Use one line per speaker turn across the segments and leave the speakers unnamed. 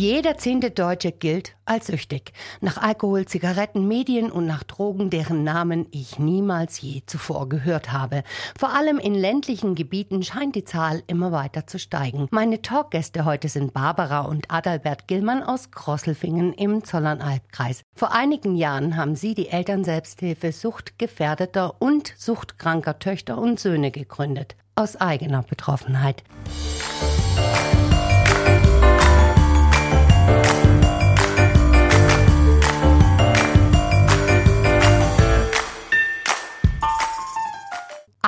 Jeder zehnte Deutsche gilt als süchtig. Nach Alkohol, Zigaretten, Medien und nach Drogen, deren Namen ich niemals je zuvor gehört habe. Vor allem in ländlichen Gebieten scheint die Zahl immer weiter zu steigen. Meine Talkgäste heute sind Barbara und Adalbert Gillmann aus Krosselfingen im Zollernalbkreis. Vor einigen Jahren haben sie die Elternselbsthilfe suchtgefährdeter und suchtkranker Töchter und Söhne gegründet. Aus eigener Betroffenheit.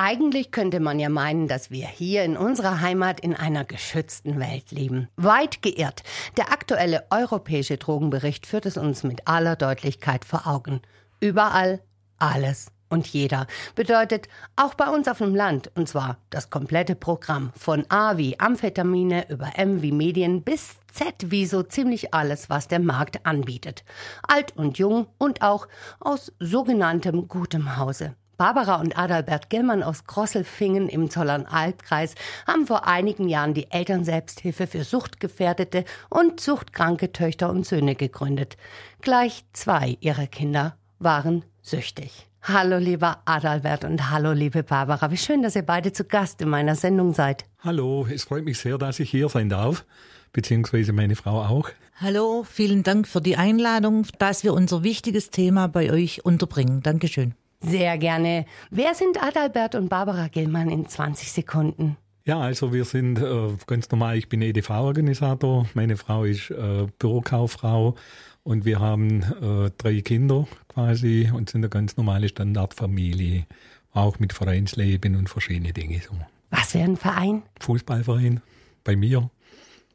Eigentlich könnte man ja meinen, dass wir hier in unserer Heimat in einer geschützten Welt leben. Weit geirrt. Der aktuelle europäische Drogenbericht führt es uns mit aller Deutlichkeit vor Augen. Überall alles und jeder. Bedeutet auch bei uns auf dem Land, und zwar das komplette Programm. Von A wie Amphetamine über M wie Medien bis Z wie so ziemlich alles, was der Markt anbietet. Alt und jung und auch aus sogenanntem gutem Hause. Barbara und Adalbert Gellmann aus Krosselfingen im Zollernalbkreis haben vor einigen Jahren die Elternselbsthilfe für suchtgefährdete und suchtkranke Töchter und Söhne gegründet. Gleich zwei ihrer Kinder waren süchtig. Hallo lieber Adalbert und hallo liebe Barbara. Wie schön, dass ihr beide zu Gast in meiner Sendung seid.
Hallo, es freut mich sehr, dass ich hier sein darf, beziehungsweise meine Frau auch.
Hallo, vielen Dank für die Einladung, dass wir unser wichtiges Thema bei euch unterbringen. Dankeschön.
Sehr gerne. Wer sind Adalbert und Barbara Gillmann in 20 Sekunden?
Ja, also wir sind äh, ganz normal, ich bin EDV-Organisator, meine Frau ist äh, Bürokauffrau und wir haben äh, drei Kinder quasi und sind eine ganz normale Standardfamilie, auch mit Vereinsleben und verschiedene Dinge. So.
Was für ein Verein?
Fußballverein, bei mir,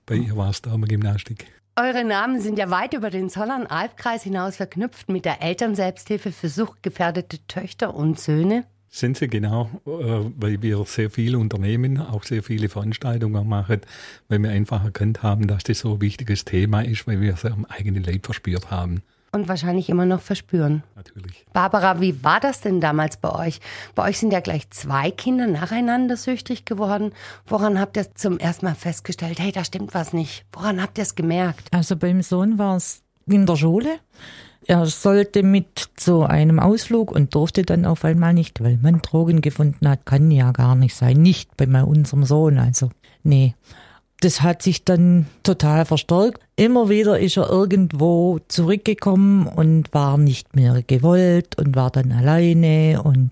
bei ihr war es Gymnastik.
Eure Namen sind ja weit über den Zollern-Albkreis hinaus verknüpft mit der Elternselbsthilfe für suchtgefährdete Töchter und Söhne.
Sind sie genau, äh, weil wir sehr viele Unternehmen, auch sehr viele Veranstaltungen machen, weil wir einfach erkannt haben, dass das so ein wichtiges Thema ist, weil wir es am eigenen Leib verspürt haben
und wahrscheinlich immer noch verspüren.
Natürlich.
Barbara, wie war das denn damals bei euch? Bei euch sind ja gleich zwei Kinder nacheinander süchtig geworden. Woran habt ihr zum ersten Mal festgestellt, hey, da stimmt was nicht? Woran habt ihr es gemerkt?
Also beim Sohn war es in der Schule. Er sollte mit zu einem Ausflug und durfte dann auf einmal nicht, weil man Drogen gefunden hat. Kann ja gar nicht sein. Nicht bei unserem Sohn. Also, nee das hat sich dann total verstärkt. Immer wieder ist er irgendwo zurückgekommen und war nicht mehr gewollt und war dann alleine und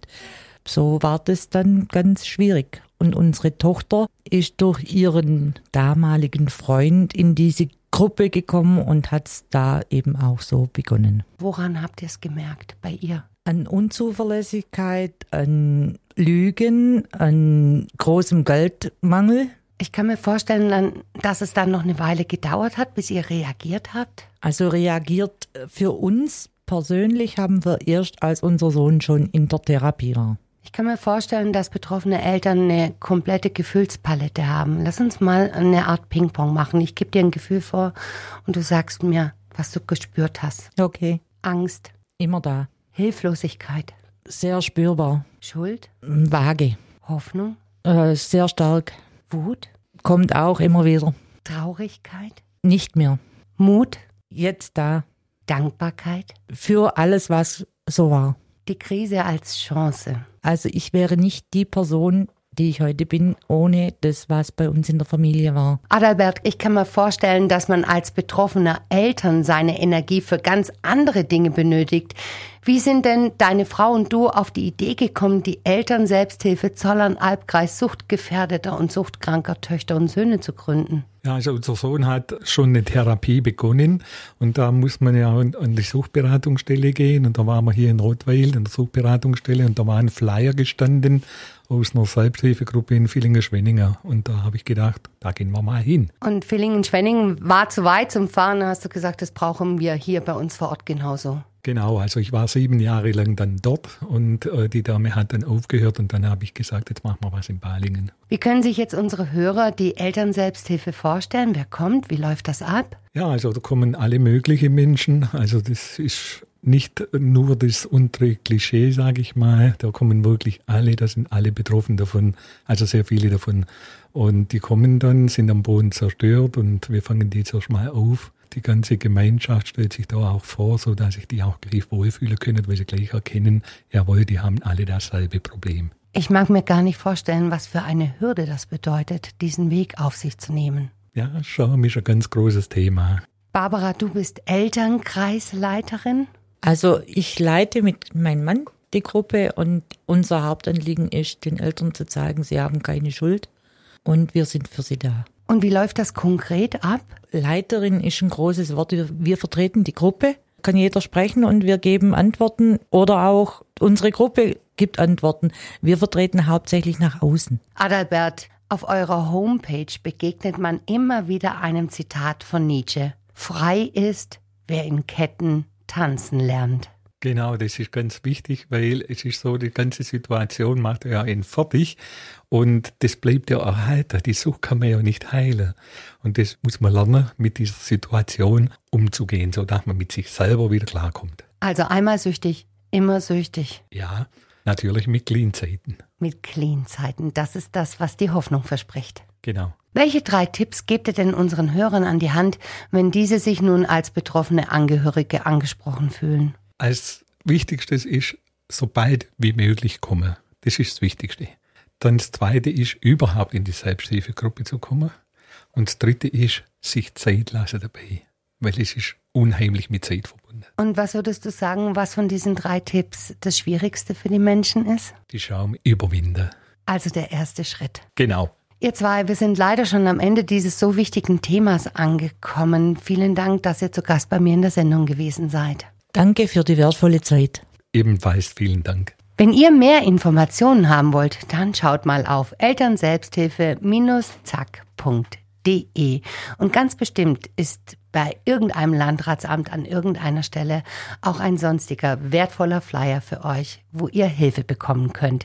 so war das dann ganz schwierig. Und unsere Tochter ist durch ihren damaligen Freund in diese Gruppe gekommen und hat es da eben auch so begonnen.
Woran habt ihr es gemerkt bei ihr?
An Unzuverlässigkeit, an Lügen, an großem Geldmangel
ich kann mir vorstellen, dass es dann noch eine Weile gedauert hat, bis ihr reagiert habt.
Also reagiert äh, für uns persönlich haben wir erst, als unser Sohn schon in der Therapie war.
Ich kann mir vorstellen, dass betroffene Eltern eine komplette Gefühlspalette haben. Lass uns mal eine Art Ping-Pong machen. Ich gebe dir ein Gefühl vor und du sagst mir, was du gespürt hast.
Okay.
Angst.
Immer da.
Hilflosigkeit.
Sehr spürbar.
Schuld.
Vage.
Hoffnung.
Äh, sehr stark.
Wut?
Kommt auch immer wieder.
Traurigkeit?
Nicht mehr.
Mut?
Jetzt da.
Dankbarkeit?
Für alles, was so war.
Die Krise als Chance.
Also ich wäre nicht die Person, die ich heute bin, ohne das, was bei uns in der Familie war.
Adalbert, ich kann mir vorstellen, dass man als betroffener Eltern seine Energie für ganz andere Dinge benötigt. Wie sind denn deine Frau und du auf die Idee gekommen, die Elternselbsthilfe Zollern Albkreis suchtgefährdeter und suchtkranker Töchter und Söhne zu gründen?
Ja, also unser Sohn hat schon eine Therapie begonnen und da muss man ja an die Suchberatungsstelle gehen und da waren wir hier in Rotweil in der Suchberatungsstelle und da war ein Flyer gestanden aus einer Selbsthilfegruppe in Villingen-Schwenningen. Und da habe ich gedacht, da gehen wir mal hin.
Und Villingen-Schwenningen war zu weit zum Fahren, da hast du gesagt, das brauchen wir hier bei uns vor Ort genauso.
Genau, also ich war sieben Jahre lang dann dort und äh, die Dame hat dann aufgehört und dann habe ich gesagt, jetzt machen wir was in Balingen.
Wie können sich jetzt unsere Hörer die Elternselbsthilfe vorstellen? Wer kommt? Wie läuft das ab?
Ja, also da kommen alle möglichen Menschen. Also das ist nicht nur das untere Klischee, sage ich mal. Da kommen wirklich alle, da sind alle betroffen davon, also sehr viele davon. Und die kommen dann, sind am Boden zerstört und wir fangen die zuerst mal auf die ganze Gemeinschaft stellt sich da auch vor, so dass sich die auch gleich wohlfühlen können, weil sie gleich erkennen, jawohl, die haben alle dasselbe Problem.
Ich mag mir gar nicht vorstellen, was für eine Hürde das bedeutet, diesen Weg auf sich zu nehmen.
Ja, Scham ist ein ganz großes Thema.
Barbara, du bist Elternkreisleiterin?
Also ich leite mit meinem Mann die Gruppe und unser Hauptanliegen ist, den Eltern zu zeigen, sie haben keine Schuld und wir sind für sie da.
Und wie läuft das konkret ab?
Leiterin ist ein großes Wort. Wir vertreten die Gruppe, kann jeder sprechen und wir geben Antworten oder auch unsere Gruppe gibt Antworten. Wir vertreten hauptsächlich nach außen.
Adalbert, auf eurer Homepage begegnet man immer wieder einem Zitat von Nietzsche. Frei ist, wer in Ketten tanzen lernt.
Genau, das ist ganz wichtig, weil es ist so, die ganze Situation macht ja einen fertig und das bleibt ja erhalten. Die Sucht kann man ja nicht heilen. Und das muss man lernen, mit dieser Situation umzugehen, sodass man mit sich selber wieder klarkommt.
Also einmal süchtig, immer süchtig.
Ja, natürlich mit Clean-Zeiten.
Mit Clean-Zeiten, das ist das, was die Hoffnung verspricht.
Genau.
Welche drei Tipps gebt ihr denn unseren Hörern an die Hand, wenn diese sich nun als betroffene Angehörige angesprochen fühlen?
Als Wichtigstes ist, so bald wie möglich kommen. Das ist das Wichtigste. Dann das Zweite ist, überhaupt in die Selbsthilfegruppe zu kommen. Und das Dritte ist, sich Zeit lassen dabei. Weil es ist unheimlich mit Zeit verbunden.
Und was würdest du sagen, was von diesen drei Tipps das Schwierigste für die Menschen ist?
Die Schaum überwinden.
Also der erste Schritt.
Genau.
Ihr zwei, wir sind leider schon am Ende dieses so wichtigen Themas angekommen. Vielen Dank, dass ihr zu Gast bei mir in der Sendung gewesen seid.
Danke für die wertvolle Zeit.
Ebenfalls vielen Dank.
Wenn ihr mehr Informationen haben wollt, dann schaut mal auf elternselbsthilfe-zack.de. Und ganz bestimmt ist bei irgendeinem Landratsamt an irgendeiner Stelle auch ein sonstiger wertvoller Flyer für euch, wo ihr Hilfe bekommen könnt.